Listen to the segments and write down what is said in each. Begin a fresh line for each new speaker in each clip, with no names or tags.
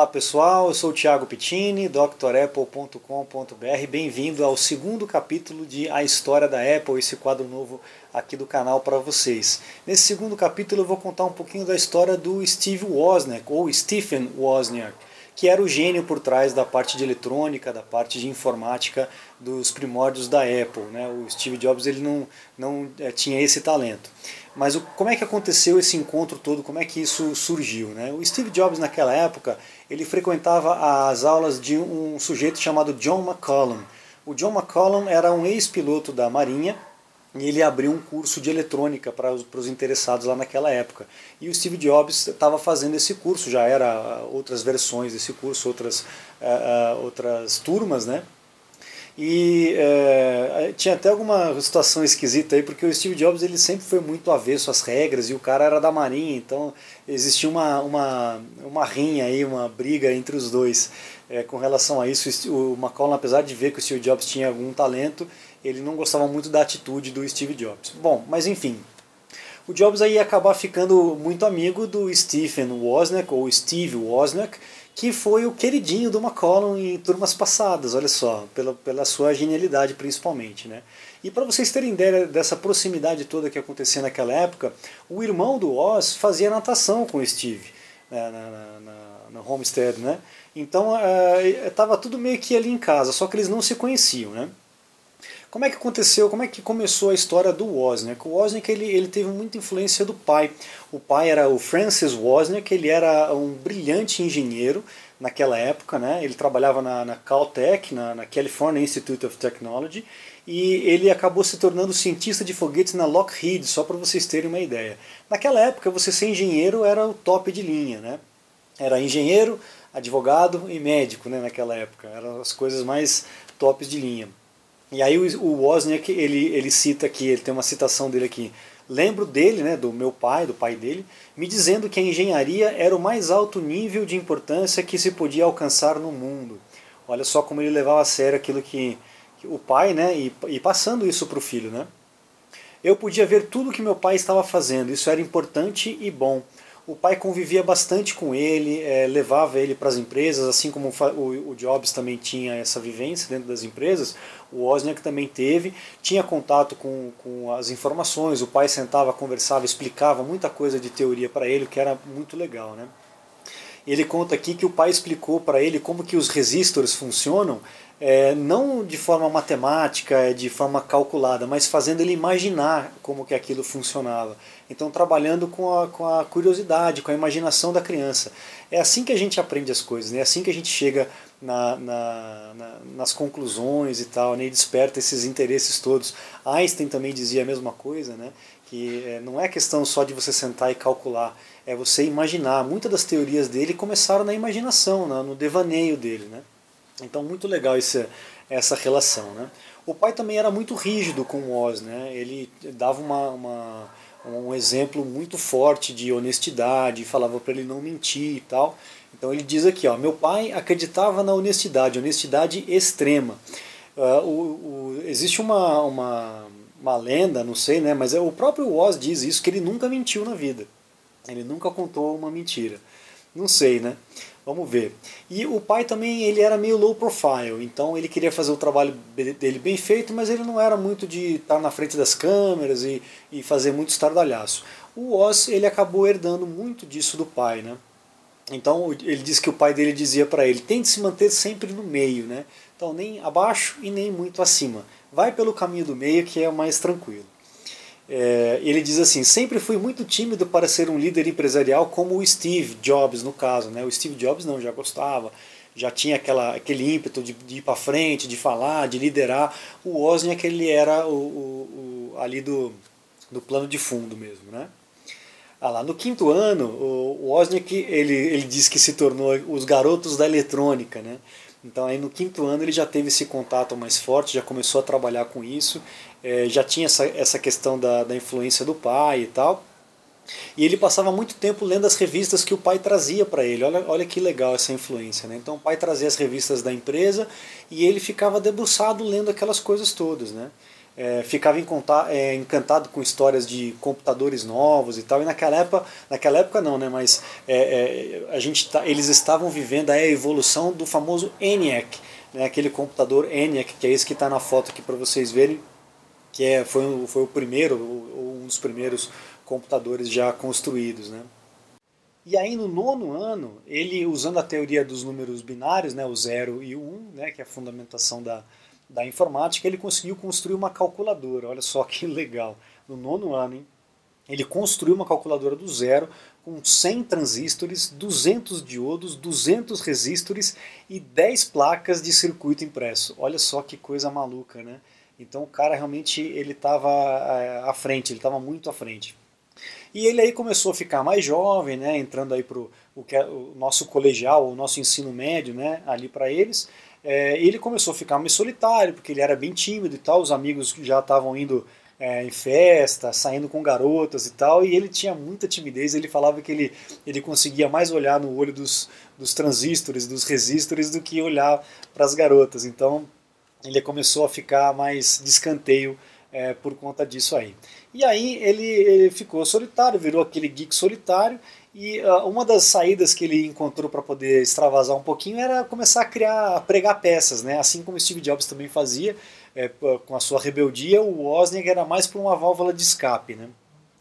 Olá pessoal, eu sou o Thiago Pittini, drapple.com.br. Bem-vindo ao segundo capítulo de A História da Apple, esse quadro novo aqui do canal para vocês. Nesse segundo capítulo eu vou contar um pouquinho da história do Steve Wozniak, ou Stephen Wozniak, que era o gênio por trás da parte de eletrônica, da parte de informática dos primórdios da Apple. Né? O Steve Jobs ele não, não é, tinha esse talento. Mas o, como é que aconteceu esse encontro todo? Como é que isso surgiu? Né? O Steve Jobs naquela época ele frequentava as aulas de um sujeito chamado John McCollum. O John McCollum era um ex-piloto da Marinha e ele abriu um curso de eletrônica para os, para os interessados lá naquela época. E o Steve Jobs estava fazendo esse curso, já era outras versões desse curso, outras, uh, uh, outras turmas, né? E é, tinha até alguma situação esquisita aí, porque o Steve Jobs ele sempre foi muito avesso às regras e o cara era da Marinha, então existia uma, uma, uma rinha aí, uma briga entre os dois é, com relação a isso. O McCollum, apesar de ver que o Steve Jobs tinha algum talento, ele não gostava muito da atitude do Steve Jobs. Bom, mas enfim, o Jobs aí ia acabar ficando muito amigo do Stephen Wozniak, ou Steve Wozniak, que foi o queridinho do McCollum em turmas passadas, olha só, pela, pela sua genialidade principalmente. Né? E para vocês terem ideia dessa proximidade toda que acontecia naquela época, o irmão do Oz fazia natação com o Steve né, na, na, na, Homestead. Né? Então estava uh, tudo meio que ali em casa, só que eles não se conheciam. Né? Como é que aconteceu, como é que começou a história do Wozniak? O Wozniak ele, ele teve muita influência do pai. O pai era o Francis Wozniak, ele era um brilhante engenheiro naquela época, né? ele trabalhava na, na Caltech, na, na California Institute of Technology, e ele acabou se tornando cientista de foguetes na Lockheed, só para vocês terem uma ideia. Naquela época, você ser engenheiro era o top de linha, né? Era engenheiro, advogado e médico, né, naquela época. Eram as coisas mais tops de linha. E aí o, o Wozniak, ele, ele cita aqui, ele tem uma citação dele aqui. Lembro dele, né, do meu pai, do pai dele, me dizendo que a engenharia era o mais alto nível de importância que se podia alcançar no mundo. Olha só como ele levava a sério aquilo que, que o pai, né, e, e passando isso para o filho, né. Eu podia ver tudo que meu pai estava fazendo, isso era importante e bom o pai convivia bastante com ele, é, levava ele para as empresas, assim como o, o, Jobs também tinha essa vivência dentro das empresas, o Wozniak também teve, tinha contato com, com as informações, o pai sentava, conversava, explicava muita coisa de teoria para ele, que era muito legal. Né? Ele conta aqui que o pai explicou para ele como que os resistores funcionam, é, não de forma matemática, é, de forma calculada, mas fazendo ele imaginar como que aquilo funcionava. Então trabalhando com a, com a curiosidade, com a imaginação da criança. É assim que a gente aprende as coisas, né? é assim que a gente chega na, na, na, nas conclusões e tal, né? e desperta esses interesses todos. Einstein também dizia a mesma coisa, né? que é, não é questão só de você sentar e calcular, é você imaginar. Muitas das teorias dele começaram na imaginação, no devaneio dele. Né? Então, muito legal essa, essa relação. Né? O pai também era muito rígido com o Oz, né? ele dava uma, uma, um exemplo muito forte de honestidade, falava para ele não mentir e tal. Então ele diz aqui, ó, meu pai acreditava na honestidade, honestidade extrema. Uh, o, o, existe uma, uma, uma lenda, não sei, né, mas é, o próprio Oz diz isso, que ele nunca mentiu na vida. Ele nunca contou uma mentira. Não sei, né? Vamos ver. E o pai também ele era meio low profile, então ele queria fazer o trabalho dele bem feito, mas ele não era muito de estar na frente das câmeras e, e fazer muito estardalhaço. O Oz ele acabou herdando muito disso do pai, né? Então ele diz que o pai dele dizia para ele: tente se manter sempre no meio, né? Então nem abaixo e nem muito acima. Vai pelo caminho do meio que é o mais tranquilo. É, ele diz assim: sempre fui muito tímido para ser um líder empresarial como o Steve Jobs, no caso. Né? O Steve Jobs não, já gostava, já tinha aquela, aquele ímpeto de, de ir para frente, de falar, de liderar. O Wozniak ele era o, o, o, ali do, do plano de fundo mesmo. Né? Ah, lá no quinto ano, o Wozniak ele, ele diz que se tornou os garotos da eletrônica. Né? Então aí no quinto ano ele já teve esse contato mais forte, já começou a trabalhar com isso, é, já tinha essa, essa questão da, da influência do pai e tal. E ele passava muito tempo lendo as revistas que o pai trazia para ele. Olha, olha que legal essa influência. Né? Então o pai trazia as revistas da empresa e ele ficava debruçado lendo aquelas coisas todas. Né? É, ficava é, encantado com histórias de computadores novos e tal. E naquela época, naquela época não, né? Mas é, é a gente tá, eles estavam vivendo a evolução do famoso ENIAC, né? Aquele computador ENIAC que é esse que está na foto aqui para vocês verem, que é, foi, foi o primeiro, um dos primeiros computadores já construídos, né? E aí no nono ano, ele usando a teoria dos números binários, né, o 0 e o 1, um, né, que é a fundamentação da, da informática, ele conseguiu construir uma calculadora. Olha só que legal. No nono ano, hein? ele construiu uma calculadora do zero com 100 transistores, 200 diodos, 200 resistores e 10 placas de circuito impresso. Olha só que coisa maluca, né? Então o cara realmente ele estava é, à frente, ele estava muito à frente. E ele aí começou a ficar mais jovem, né, entrando aí para o, é o nosso colegial, o nosso ensino médio, né, ali para eles é, ele começou a ficar mais solitário, porque ele era bem tímido e tal, os amigos já estavam indo é, em festa, saindo com garotas e tal, e ele tinha muita timidez, ele falava que ele, ele conseguia mais olhar no olho dos, dos transistores, dos resistores, do que olhar para as garotas, então ele começou a ficar mais descanteio é, por conta disso aí. E aí ele, ele ficou solitário, virou aquele geek solitário, e uh, uma das saídas que ele encontrou para poder extravasar um pouquinho era começar a criar, a pregar peças, né? Assim como Steve Jobs também fazia é, com a sua rebeldia, o Wozniak era mais por uma válvula de escape, né?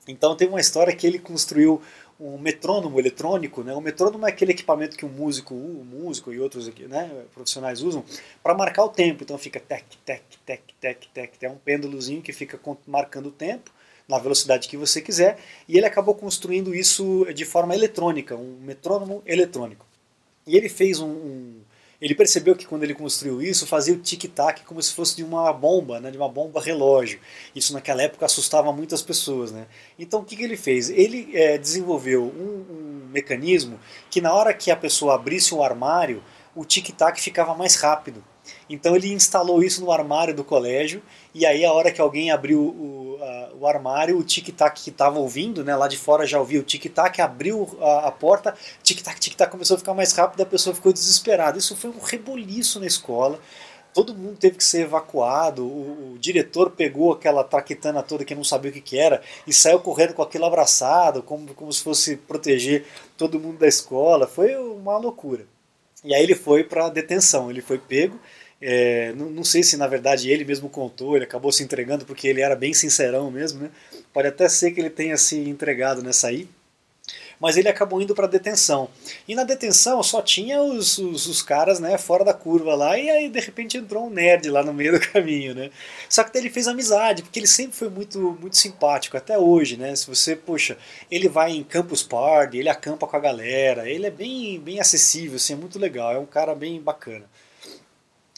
Então tem uma história que ele construiu um metrônomo eletrônico, né? O metrônomo é aquele equipamento que um músico, um músico e outros né, profissionais usam para marcar o tempo. Então fica tec, tec, tec, tec, tec, é um pêndulozinho que fica marcando o tempo na velocidade que você quiser, e ele acabou construindo isso de forma eletrônica, um metrônomo eletrônico. E ele fez um, um ele percebeu que quando ele construiu isso, fazia o tic-tac como se fosse de uma bomba, né, de uma bomba relógio. Isso naquela época assustava muitas pessoas. Né? Então o que, que ele fez? Ele é, desenvolveu um, um mecanismo que na hora que a pessoa abrisse um armário, o tic-tac ficava mais rápido. Então ele instalou isso no armário do colégio, e aí a hora que alguém abriu o, a, o armário, o tic-tac que estava ouvindo, né, lá de fora já ouvia o tic-tac, abriu a, a porta, tic-tac, tic-tac começou a ficar mais rápido, a pessoa ficou desesperada. Isso foi um reboliço na escola, todo mundo teve que ser evacuado, o, o, diretor pegou aquela traquitana toda que não sabia o que, que era e saiu correndo com aquilo abraçado, como, como se fosse proteger todo mundo da escola, foi uma loucura. E aí ele foi para detenção, ele foi pego, é, não, não, sei se na verdade ele mesmo contou, ele acabou se entregando porque ele era bem sincerão mesmo, né? Pode até ser que ele tenha se entregado nessa aí. Mas ele acabou indo para detenção. E na detenção só tinha os, os, os, caras né, fora da curva lá, e aí de repente entrou um nerd lá no meio do caminho. Né? Só que ele fez amizade, porque ele sempre foi muito, muito simpático, até hoje. Né? Se você, poxa, ele vai em Campus Party, ele acampa com a galera, ele é bem, bem acessível, assim, é muito legal, é um cara bem bacana.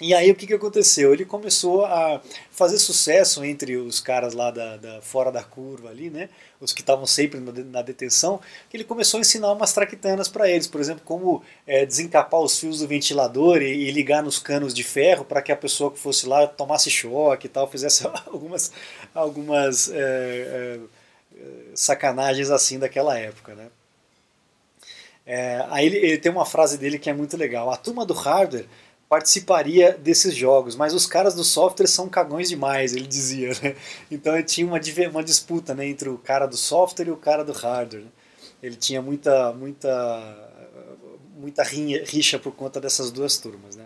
E aí o que, que aconteceu? Ele começou a fazer sucesso entre os caras lá da, da fora da curva ali, né? Os que estavam sempre na, na, detenção, que ele começou a ensinar umas traquitanas para eles, por exemplo, como é, desencapar os fios do ventilador e, e ligar nos canos de ferro para que a pessoa que fosse lá tomasse choque e tal, fizesse algumas, algumas é, é, sacanagens assim daquela época, né? É, aí ele, ele tem uma frase dele que é muito legal. A turma do hardware participaria desses jogos, mas os caras do software são cagões demais, ele dizia. Né? Então tinha uma, uma disputa né, entre o cara do software e o cara do hardware. Né? Ele tinha muita, muita, muita rixa por conta dessas duas turmas. Né?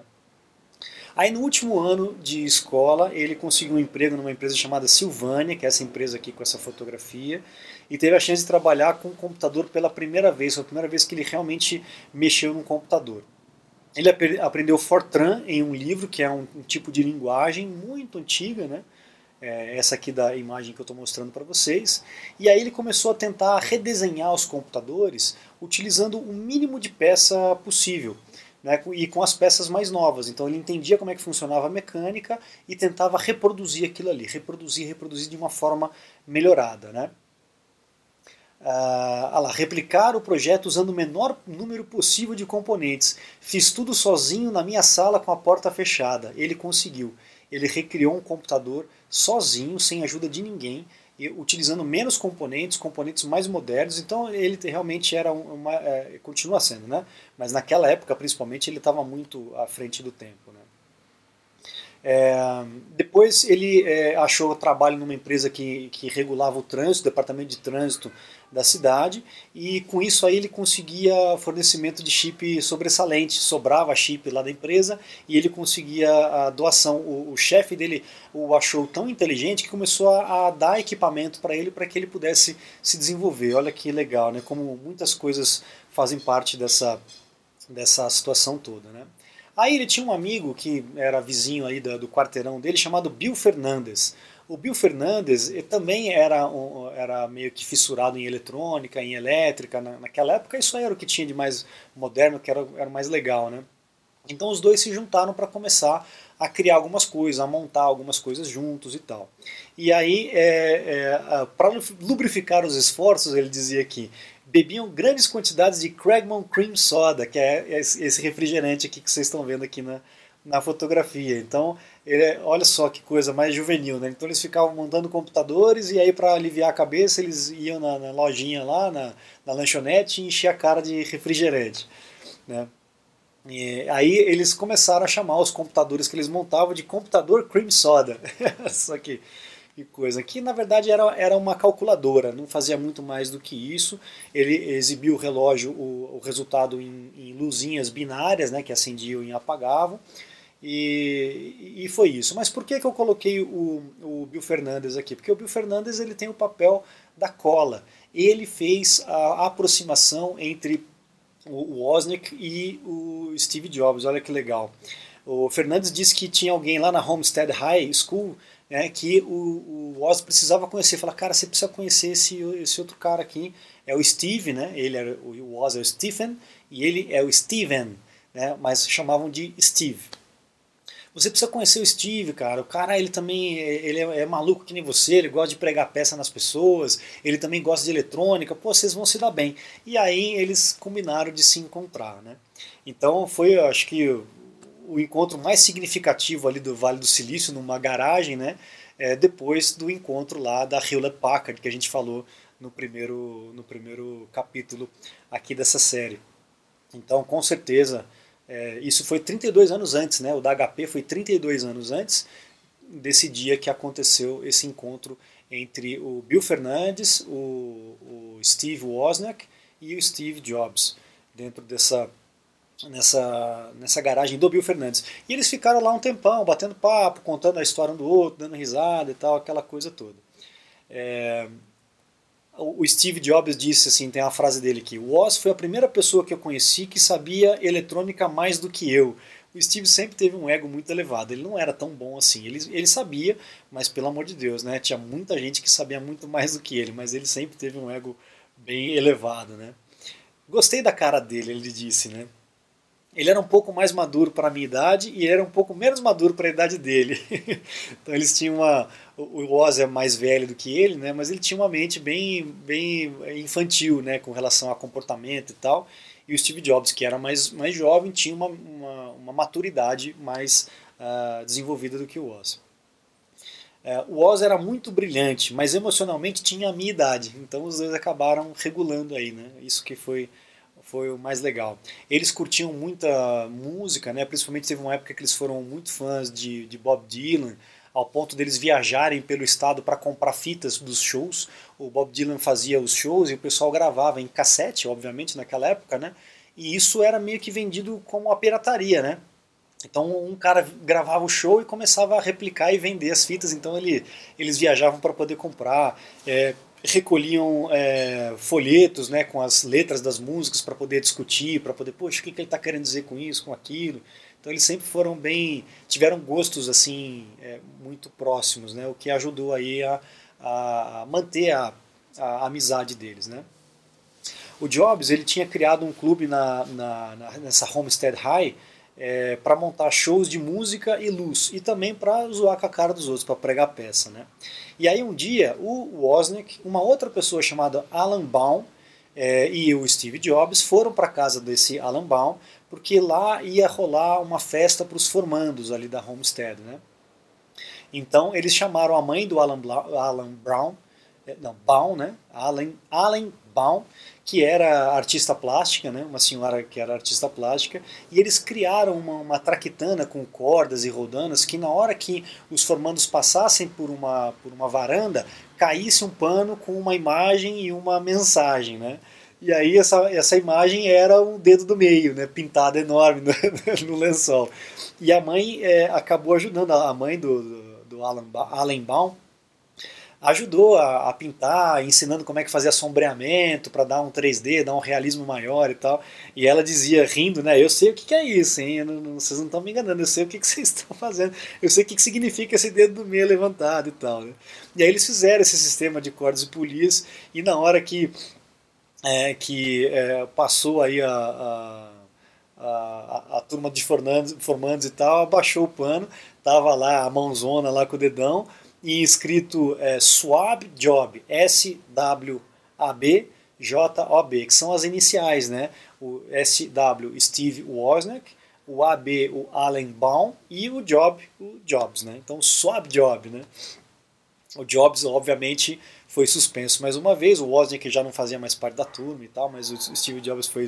Aí no último ano de escola, ele conseguiu um emprego numa empresa chamada Silvânia, que é essa empresa aqui com essa fotografia, e teve a chance de trabalhar com computador pela primeira vez, foi a primeira vez que ele realmente mexeu num computador. Ele aprendeu Fortran em um livro que é um, um tipo de linguagem muito antiga, né? É essa aqui da imagem que eu estou mostrando para vocês. E aí ele começou a tentar redesenhar os computadores utilizando o mínimo de peça possível. Né, e com as peças mais novas. Então ele entendia como é que funcionava a mecânica e tentava reproduzir aquilo ali, reproduzir, reproduzir de uma forma melhorada. Né? Ah, lá, replicar o projeto usando o menor número possível de componentes. Fiz tudo sozinho na minha sala com a porta fechada. Ele conseguiu. Ele recriou um computador sozinho, sem ajuda de ninguém, utilizando menos componentes, componentes mais modernos. Então ele realmente era uma, é, continua sendo, né? Mas naquela época, principalmente, ele estava muito à frente do tempo, né? É, depois ele é, achou trabalho numa empresa que, que regulava o trânsito, departamento de trânsito da cidade, e com isso aí ele conseguia fornecimento de chip sobressalente, sobrava chip lá da empresa e ele conseguia a doação. O, o chefe dele o achou tão inteligente que começou a, a dar equipamento para ele para que ele pudesse se desenvolver. Olha que legal, né? Como muitas coisas fazem parte dessa, dessa situação toda, né? Aí ele tinha um amigo que era vizinho aí do, do quarteirão dele chamado Bill Fernandes. O Bill Fernandes também era, um, era meio que fissurado em eletrônica, em elétrica. Na, naquela época isso era o que tinha de mais moderno, que era, era mais legal, né? Então os dois se juntaram para começar a criar algumas coisas, a montar algumas coisas juntos e tal. E aí, é, é, para lubrificar os esforços, ele dizia que bebiam grandes quantidades de Cragmon Cream Soda, que é esse refrigerante aqui que vocês estão vendo aqui na, na fotografia. Então, ele, olha só que coisa mais juvenil, né? Então eles ficavam montando computadores e aí para aliviar a cabeça eles iam na, na lojinha lá, na, na, lanchonete e enchiam a cara de refrigerante, né? E aí eles começaram a chamar os computadores que eles montavam de computador cream soda. só que que coisa. Que na verdade era, era uma calculadora, não fazia muito mais do que isso. Ele exibiu o relógio, o, o resultado em, em, luzinhas binárias, né, que acendiam e apagavam. E, e foi isso. Mas por que, que eu coloquei o, o Bill Fernandes aqui? Porque o Bill Fernandes ele tem o papel da cola. Ele fez a aproximação entre o Wozniak e o Steve Jobs. Olha que legal. O Fernandes disse que tinha alguém lá na Homestead High School né, que o, o precisava conhecer. Falar, cara, você precisa conhecer esse, esse outro cara aqui. É o Steve, né? Ele era, o Oz é o Stephen e ele é o Steven, né? Mas chamavam de Steve. Você precisa conhecer o Steve, cara. O cara, ele também ele é, é, maluco que nem você, ele gosta de pregar peça nas pessoas, ele também gosta de eletrônica. Pô, vocês vão se dar bem. E aí eles combinaram de se encontrar, né? Então foi, acho que o encontro mais significativo ali do Vale do Silício, numa garagem, né? É, depois do encontro lá da Hewlett Packard, que a gente falou no primeiro, no primeiro capítulo aqui dessa série. Então, com certeza, é, isso foi 32 anos antes, né? O da HP foi 32 anos antes desse dia que aconteceu esse encontro entre o Bill Fernandes, o, o Steve Wozniak e o Steve Jobs, dentro dessa nessa, nessa garagem do Bill Fernandes. E eles ficaram lá um tempão, batendo papo, contando a história um do outro, dando risada e tal, aquela coisa toda. É, o Steve Jobs disse assim, tem uma frase dele aqui, o Oz foi a primeira pessoa que eu conheci que sabia eletrônica mais do que eu. O Steve sempre teve um ego muito elevado, ele não era tão bom assim, ele, ele sabia, mas pelo amor de Deus, né, tinha muita gente que sabia muito mais do que ele, mas ele sempre teve um ego bem elevado, né. Gostei da cara dele, ele disse, né, ele era um pouco mais maduro para a minha idade e ele era um pouco menos maduro para a idade dele. então eles tinham uma. O Oz é mais velho do que ele, né? Mas ele tinha uma mente bem, bem infantil, né? Com relação a comportamento e tal. E o Steve Jobs, que era mais, mais jovem, tinha uma, uma, uma maturidade mais uh, desenvolvida do que o Oz. Uh, o Oz era muito brilhante, mas emocionalmente tinha a minha idade. Então os dois acabaram regulando aí, né? Isso que foi foi o mais legal. Eles curtiam muita música, né? principalmente teve uma época que eles foram muito fãs de, de Bob Dylan, ao ponto deles viajarem pelo estado para comprar fitas dos shows. O Bob Dylan fazia os shows e o pessoal gravava em cassete, obviamente, naquela época, né? E isso era meio que vendido como a pirataria, né? Então um cara gravava o show e começava a replicar e vender as fitas, então ele, eles viajavam para poder comprar. É, recolhiam é, folhetos né, com as letras das músicas para poder discutir, para poder, poxa, o que, que ele está querendo dizer com isso, com aquilo. Então eles sempre foram bem, tiveram gostos assim é, muito próximos, né, o que ajudou aí a, a manter a, a, amizade deles, né. O Jobs ele tinha criado um clube na, na, na nessa Homestead High é, para montar shows de música e luz e também para zoar com a cara dos outros, para pregar peça. Né? E aí um dia o Wozniak, uma outra pessoa chamada Alan Baum é, e o Steve Jobs foram para casa desse Alan Baum porque lá ia rolar uma festa para os formandos ali da Homestead. Né? Então eles chamaram a mãe do Alan, Bla Alan Brown, é, não, Baum, né? Alan, Alan Baum, que era artista plástica, né, uma senhora que era artista plástica, e eles criaram uma, uma traquitana com cordas e rodanas que na hora que os formandos passassem por uma, por uma varanda, caísse um pano com uma imagem e uma mensagem, né? E aí essa, essa imagem era um dedo do meio, né, pintado enorme no, no lençol. E a mãe é, acabou ajudando, a mãe do, do, do Alan, Alan Baum, ajudou a, a, pintar, ensinando como é que fazia sombreamento para dar um 3D, dar um realismo maior e tal. E ela dizia, rindo, né? Eu sei o que, que é isso, hein? Não, não, vocês não estão me enganando, eu sei o que, que vocês estão fazendo, eu sei o que, que significa esse dedo do meio levantado e tal. Né? E aí eles fizeram esse sistema de cordas e polias, e na hora que, é, que é, passou aí a, a a, a, turma de formandos e tal, abaixou o pano, tava lá a mãozona lá com o dedão, e escrito é, Swab Job, S-W-A-B, J-O-B, que são as iniciais, né? O S-W, Steve Wozniak, o A-B, o Allen Baum, e o Job, o Jobs, né? Então, Swab Job, né? O Jobs, obviamente, foi suspenso mais uma vez, o Wozniak já não fazia mais parte da turma e tal, mas o Steve Jobs foi,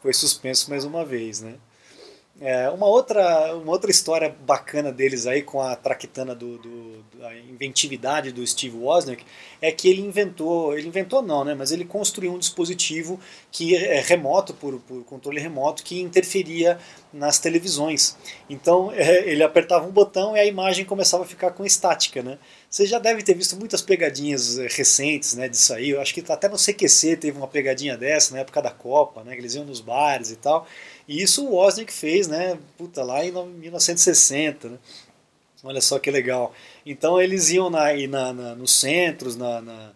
foi suspenso mais uma vez, né? É, uma, outra, uma outra história bacana deles aí com a traquitana do, do, da inventividade do Steve Wozniak é que ele inventou, ele inventou não, né, mas ele construiu um dispositivo que é remoto, por, por controle remoto, que interferia nas televisões. Então é, ele apertava um botão e a imagem começava a ficar com estática, né? Você já deve ter visto muitas pegadinhas é, recentes né, disso aí. Eu acho que até no CQC teve uma pegadinha dessa na época da Copa, né? Que eles iam nos bares e tal. E isso o Wozniak fez, né? Puta, lá em 1960, né? Olha só que legal. Então eles iam na, na, na nos centros, na, na,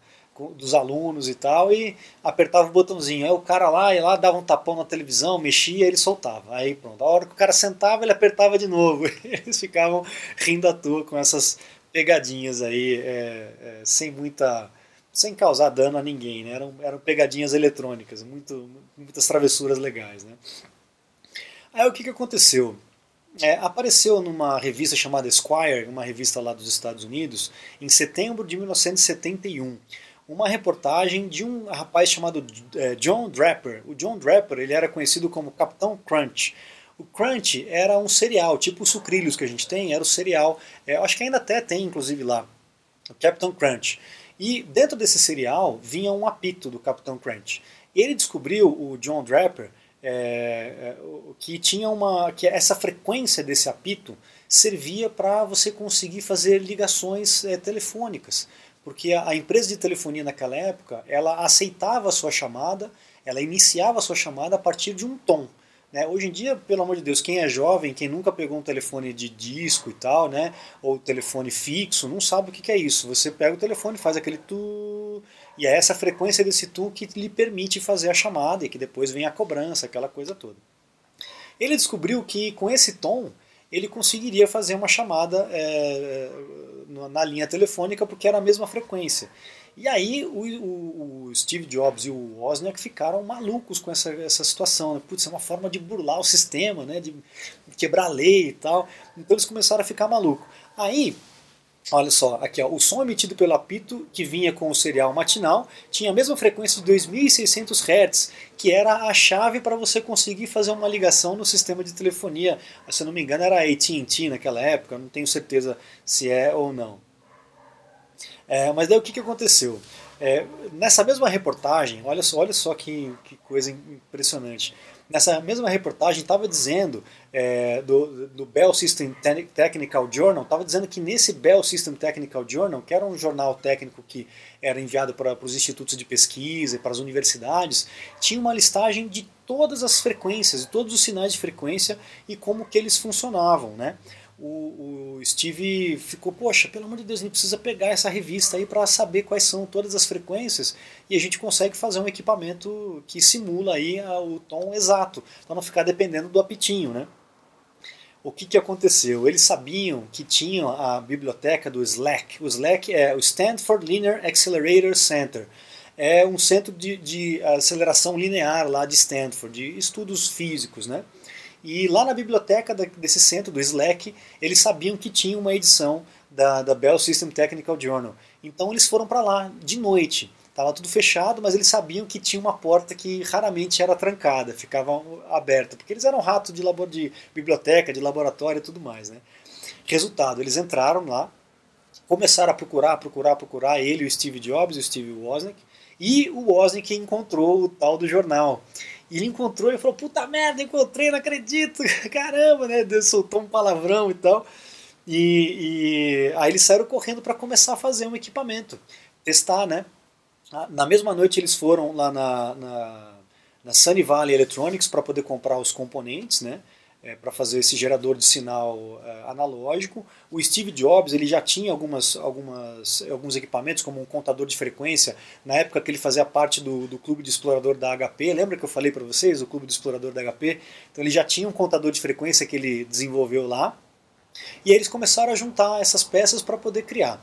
dos alunos e tal, e apertava o botãozinho. Aí o cara lá ia lá, dava um tapão na televisão, mexia, ele soltava. Aí pronto. A hora que o cara sentava, ele apertava de novo. Eles ficavam rindo à toa com essas pegadinhas aí, é, é, sem muita. sem causar dano a ninguém, né? Eram, eram pegadinhas eletrônicas, muito, muitas travessuras legais, né? Aí o que, que aconteceu? É, apareceu numa revista chamada Esquire, uma revista lá dos Estados Unidos, em setembro de 1971, uma reportagem de um rapaz chamado é, John Draper. O John Draper ele era conhecido como Capitão Crunch. O Crunch era um cereal, tipo os sucrilhos que a gente tem, era o cereal, é, acho que ainda até tem inclusive lá, o Capitão Crunch. E dentro desse cereal vinha um apito do Capitão Crunch. Ele descobriu, o John Draper, é, é que tinha uma que essa frequência desse apito servia para você conseguir fazer ligações é, telefônicas porque a, a, empresa de telefonia naquela época ela aceitava a sua chamada ela iniciava a sua chamada a partir de um tom né? Hoje em dia, pelo amor de Deus, quem é jovem, quem nunca pegou um telefone de disco e tal, né? ou telefone fixo, não sabe o que é isso. Você pega o telefone, faz aquele tu, e é essa frequência desse tu que lhe permite fazer a chamada e que depois vem a cobrança, aquela coisa toda. Ele descobriu que com esse tom ele conseguiria fazer uma chamada é, na linha telefônica porque era a mesma frequência. E aí o, o, o, Steve Jobs e o Wozniak ficaram malucos com essa, essa situação. Né? Putz, é uma forma de burlar o sistema, né? de quebrar a lei e tal. Então eles começaram a ficar malucos. Aí, olha só, aqui ó, o som emitido pelo apito que vinha com o serial matinal tinha a mesma frequência de 2600 Hz, que era a chave para você conseguir fazer uma ligação no sistema de telefonia. Se eu não me engano era AT&T naquela época, não tenho certeza se é ou não. É, mas daí o que, que aconteceu? É, nessa mesma reportagem, olha só, olha só que, que coisa impressionante. Nessa mesma reportagem estava dizendo é, do, do Bell System Technical Journal, estava dizendo que nesse Bell System Technical Journal, que era um jornal técnico que era enviado para, para os institutos de pesquisa e para as universidades, tinha uma listagem de todas as frequências, de todos os sinais de frequência e como que eles funcionavam, né? O, o, Steve ficou, poxa, pelo amor de Deus, a gente precisa pegar essa revista aí para saber quais são todas as frequências e a gente consegue fazer um equipamento que simula aí o tom exato, para não ficar dependendo do apitinho, né? O que, que aconteceu? Eles sabiam que tinham a biblioteca do SLAC. O SLAC é o Stanford Linear Accelerator Center. É um centro de, de aceleração linear lá de Stanford, de estudos físicos, né? E lá na biblioteca desse centro, do Slack, eles sabiam que tinha uma edição da, da Bell System Technical Journal. Então eles foram para lá de noite. Estava tudo fechado, mas eles sabiam que tinha uma porta que raramente era trancada, ficava aberta, porque eles eram ratos de, labor, de biblioteca, de laboratório e tudo mais. Né? Resultado, eles entraram lá, começaram a procurar, procurar, procurar, ele, o Steve Jobs o Steve Wozniak, e o Wozniak encontrou o tal do jornal. E ele encontrou e falou: Puta merda, encontrei, não acredito, caramba, né? Deus soltou um palavrão e tal. E, e aí eles saíram correndo para começar a fazer um equipamento, testar, né? Na mesma noite eles foram lá na, na, na Sunny Valley Electronics para poder comprar os componentes, né? É, para fazer esse gerador de sinal é, analógico. O Steve Jobs ele já tinha algumas, algumas, alguns equipamentos, como um contador de frequência, na época que ele fazia parte do, do clube de explorador da HP. Lembra que eu falei para vocês, o clube de explorador da HP? Então ele já tinha um contador de frequência que ele desenvolveu lá. E aí eles começaram a juntar essas peças para poder criar.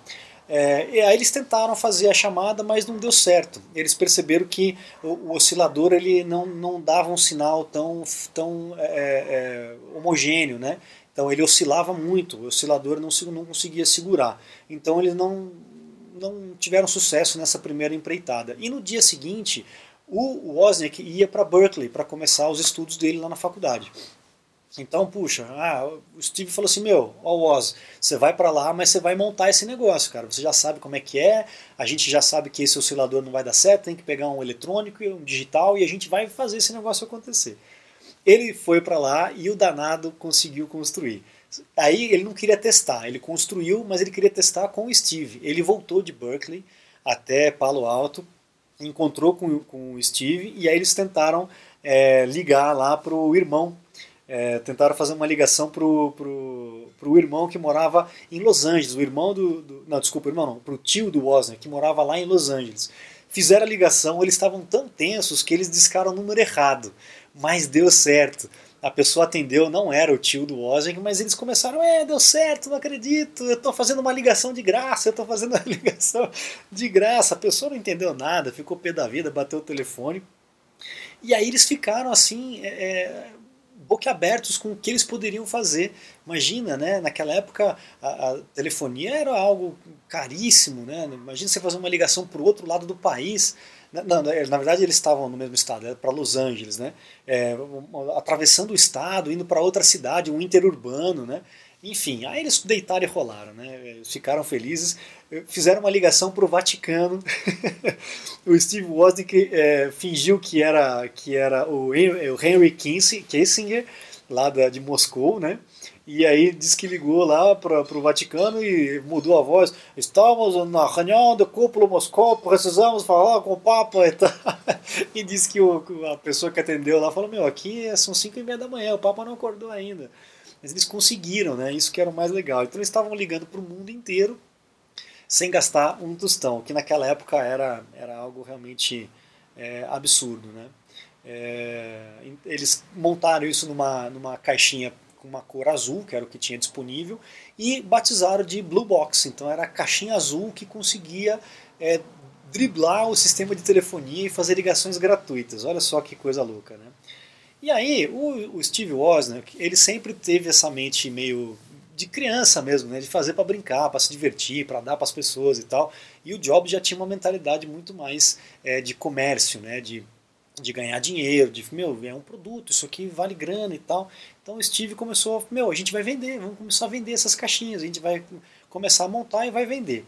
É, e aí eles tentaram fazer a chamada, mas não deu certo. Eles perceberam que o, o oscilador ele não, não dava um sinal tão, tão é, é, homogêneo, né? Então ele oscilava muito, o oscilador não, não conseguia segurar. Então eles não, não tiveram sucesso nessa primeira empreitada. E no dia seguinte, o Wozniak ia para Berkeley para começar os estudos dele lá na faculdade. Então, puxa, ah, o Steve falou assim, meu, ó o Oz, você vai para lá, mas você vai montar esse negócio, cara. Você já sabe como é que é, a gente já sabe que esse oscilador não vai dar certo, tem que pegar um eletrônico e um digital e a gente vai fazer esse negócio acontecer. Ele foi para lá e o danado conseguiu construir. Aí ele não queria testar, ele construiu, mas ele queria testar com o Steve. Ele voltou de Berkeley até Palo Alto, encontrou com, com o Steve e aí eles tentaram é, ligar lá para o irmão é, tentaram fazer uma ligação pro, pro, pro irmão que morava em Los Angeles, o irmão do, do não, desculpa, o irmão não, pro tio do Wozniak, que morava lá em Los Angeles. Fizeram a ligação, eles estavam tão tensos que eles discaram o número errado, mas deu certo. A pessoa atendeu, não era o tio do Wozniak, mas eles começaram, é, deu certo, não acredito, eu estou fazendo uma ligação de graça, eu estou fazendo uma ligação de graça. A pessoa não entendeu nada, ficou pé da vida, bateu o telefone. E aí eles ficaram assim, é, é boquiabertos com o que eles poderiam fazer. Imagina, né? Naquela época a, a telefonia era algo caríssimo, né? Imagina você fazer uma ligação para o outro lado do país. Não, na verdade eles estavam no mesmo estado, era para Los Angeles, né? É, atravessando o estado, indo para outra cidade, um interurbano, né? Enfim, aí eles deitaram e rolaram, né? Ficaram felizes, fizeram uma ligação para o Vaticano. o Steve Wozniak é, fingiu que era, que era o Henry Kissinger, lá da, de Moscou, né? E aí disse que ligou lá para o Vaticano e mudou a voz. Estamos na reunião do cúpula Moscou, precisamos falar com o Papa e tal. E disse que o, a pessoa que atendeu lá falou, meu, aqui são cinco e meia da manhã, o Papa não acordou ainda. Mas eles conseguiram, né? Isso que era o mais legal. Então eles estavam ligando para o mundo inteiro sem gastar um tostão, que naquela época era, era algo realmente é, absurdo, né? É, eles montaram isso numa, numa caixinha com uma cor azul, que era o que tinha disponível, e batizaram de Blue Box. Então era a caixinha azul que conseguia é, driblar o sistema de telefonia e fazer ligações gratuitas. Olha só que coisa louca, né? E aí, o, o Steve Wozniak, ele sempre teve essa mente meio de criança mesmo, né, de fazer para brincar, para se divertir, para dar para as pessoas e tal. E o Jobs já tinha uma mentalidade muito mais é, de comércio, né, de, de ganhar dinheiro, de, meu, é um produto, isso aqui vale grana e tal. Então o Steve começou, meu, a gente vai vender, vamos começar a vender essas caixinhas, a gente vai começar a montar e vai vender.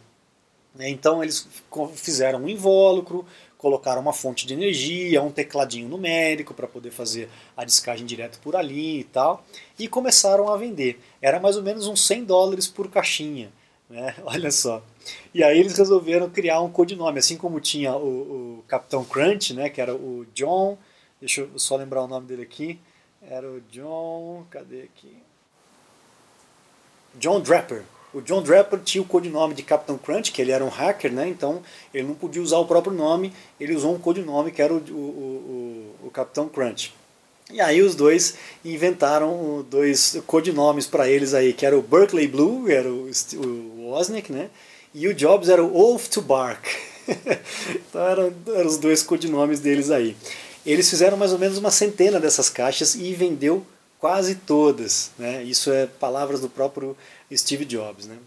Né, então eles fizeram um invólucro, colocaram uma fonte de energia, um tecladinho numérico para poder fazer a descagem direto por ali e tal, e começaram a vender. Era mais ou menos uns 100 dólares por caixinha, né? olha só. E aí eles resolveram criar um codinome, assim como tinha o, o Capitão Crunch, né, que era o John, deixa eu só lembrar o nome dele aqui, era o John, cadê aqui? John Draper, o John Draper tinha o codinome de Capitão Crunch, que ele era um hacker, né? então ele não podia usar o próprio nome, ele usou um codinome que era o, o, o, o Capitão Crunch. E aí os dois inventaram dois codinomes para eles aí, que era o Berkeley Blue, era o, o Wozniak, né? E o Jobs era o Wolf to Bark. então eram, eram os dois codinomes deles aí. Eles fizeram mais ou menos uma centena dessas caixas e vendeu quase todas. Né? Isso é palavras do próprio Steve Jobs. Né?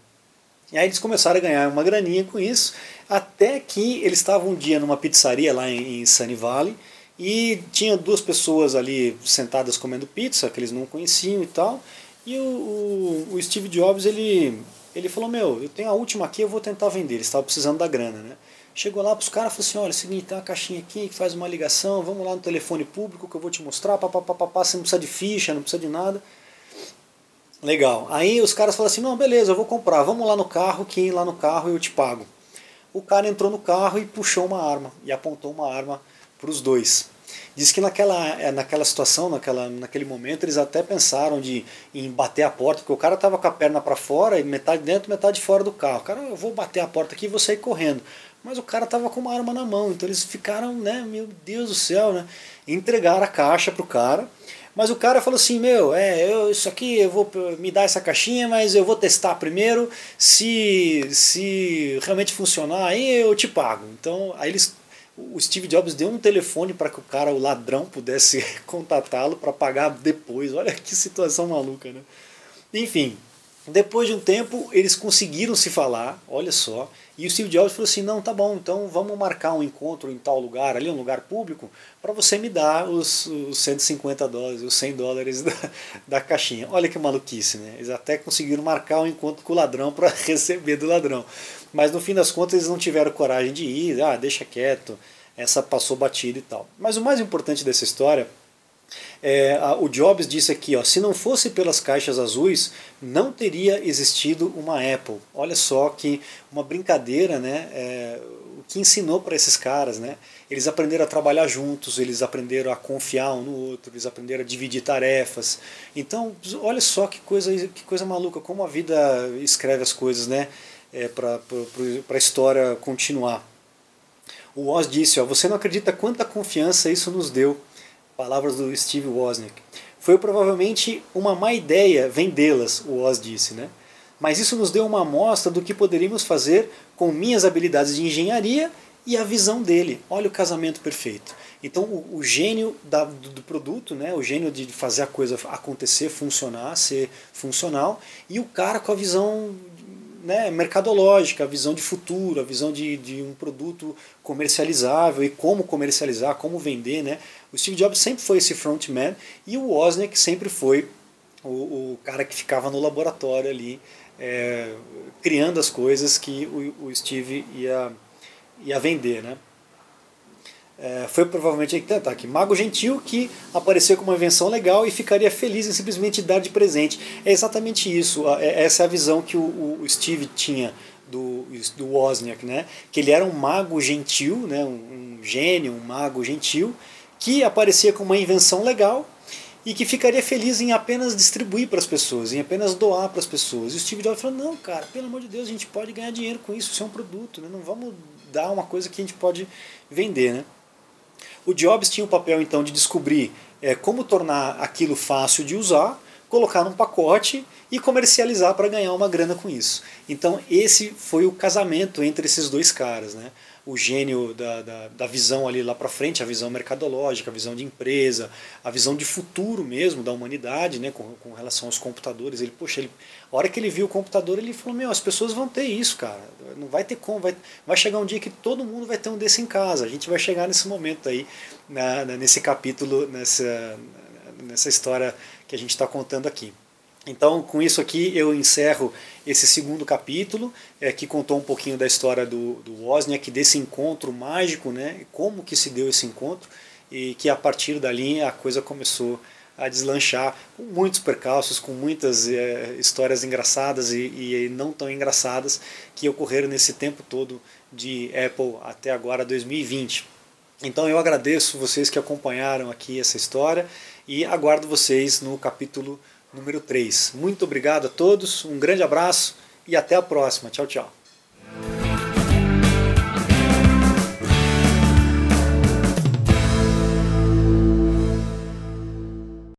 E aí eles começaram a ganhar uma graninha com isso, até que eles estavam um dia numa pizzaria lá em Sunny Valley, e tinha duas pessoas ali sentadas comendo pizza, que eles não conheciam e tal, e o, o, o Steve Jobs, ele, ele falou, meu, eu tenho a última aqui, eu vou tentar vender, eles estavam precisando da grana, né? Chegou lá para os caras e falou assim, olha, é o seguinte, tem uma caixinha aqui que faz uma ligação, vamos lá no telefone público que eu vou te mostrar, papapá, você não precisa de ficha, não precisa de nada. Legal. Aí os caras falaram assim, não, beleza, eu vou comprar, vamos lá no carro, que lá no carro eu te pago. O cara entrou no carro e puxou uma arma, e apontou uma arma para os dois. Diz que naquela, é, naquela situação, naquela, naquele momento, eles até pensaram de, em bater a porta, porque o cara estava com a perna para fora, e metade dentro, metade fora do carro. O cara, eu vou bater a porta aqui e vou sair correndo. Mas o cara estava com uma arma na mão, então eles ficaram, né, meu Deus do céu, né? Entregaram a caixa pro cara. Mas o cara falou assim, meu, é, eu, isso aqui eu vou me dar essa caixinha, mas eu vou testar primeiro, se, se realmente funcionar, aí eu te pago. Então, aí eles o Steve Jobs deu um telefone para que o cara, o ladrão, pudesse contatá-lo para pagar depois. Olha que situação maluca, né? Enfim, depois de um tempo eles conseguiram se falar, olha só, e o Steve Jobs falou assim: não, tá bom, então vamos marcar um encontro em tal lugar, ali um lugar público, para você me dar os, os 150 dólares, os 100 dólares da, da caixinha. Olha que maluquice, né? Eles até conseguiram marcar um encontro com o ladrão para receber do ladrão. Mas no fim das contas eles não tiveram coragem de ir, ah, deixa quieto, essa passou batida e tal. Mas o mais importante dessa história é, a, o Jobs disse aqui, ó, se não fosse pelas caixas azuis, não teria existido uma Apple. Olha só que uma brincadeira, né? É, o que ensinou para esses caras, né? Eles aprenderam a trabalhar juntos, eles aprenderam a confiar um no outro, eles aprenderam a dividir tarefas. Então, olha só que coisa, que coisa maluca, como a vida escreve as coisas, né? é, para a história continuar. O Woz disse, ó, você não acredita quanta confiança isso nos deu. Palavras do Steve Wozniak. Foi provavelmente uma má ideia vendê-las, o Woz disse, né? Mas isso nos deu uma amostra do que poderíamos fazer com minhas habilidades de engenharia e a visão dele. Olha o casamento perfeito. Então o, o gênio da, do, do, produto, né, o gênio de fazer a coisa acontecer, funcionar, ser funcional, e o cara com a visão né, mercadológica, a visão de futuro, a visão de, de um produto comercializável e como comercializar, como vender. Né? O Steve Jobs sempre foi esse frontman e o Wozniak sempre foi o, o cara que ficava no laboratório ali é, criando as coisas que o, o Steve ia, ia vender. Né? É, foi provavelmente tá aqui, Mago Gentil que apareceu com uma invenção legal e ficaria feliz em simplesmente dar de presente. É exatamente isso, é, essa é a visão que o, o Steve tinha do, do Wozniak, né? que ele era um mago gentil, né? um, um gênio, um mago gentil, que aparecia com uma invenção legal e que ficaria feliz em apenas distribuir para as pessoas, em apenas doar para as pessoas. E o Steve Jobs falou: não, cara, pelo amor de Deus, a gente pode ganhar dinheiro com isso, isso é um produto, né? não vamos dar uma coisa que a gente pode vender. Né? O Jobs tinha o papel então de descobrir é, como tornar aquilo fácil de usar, colocar num pacote e comercializar para ganhar uma grana com isso. Então esse foi o casamento entre esses dois caras, né? O gênio da, da, da visão ali lá para frente, a visão mercadológica, a visão de empresa, a visão de futuro mesmo da humanidade, né, com, com relação aos computadores. Ele, poxa, ele, a hora que ele viu o computador, ele falou: Meu, as pessoas vão ter isso, cara. Não vai ter como. Vai, vai chegar um dia que todo mundo vai ter um desse em casa. A gente vai chegar nesse momento aí, na, nesse capítulo, nessa, nessa história que a gente está contando aqui. Então, com isso aqui, eu encerro esse segundo capítulo, é, que contou um pouquinho da história do, do Wozniak, desse encontro mágico, né, como que se deu esse encontro, e que a partir dali a coisa começou a deslanchar com muitos percalços, com muitas é, histórias engraçadas e, e, não tão engraçadas que ocorreram nesse tempo todo de Apple até agora 2020. Então eu agradeço vocês que acompanharam aqui essa história e aguardo vocês no capítulo número 3. Muito obrigado a todos, um grande abraço e até a próxima. Tchau, tchau.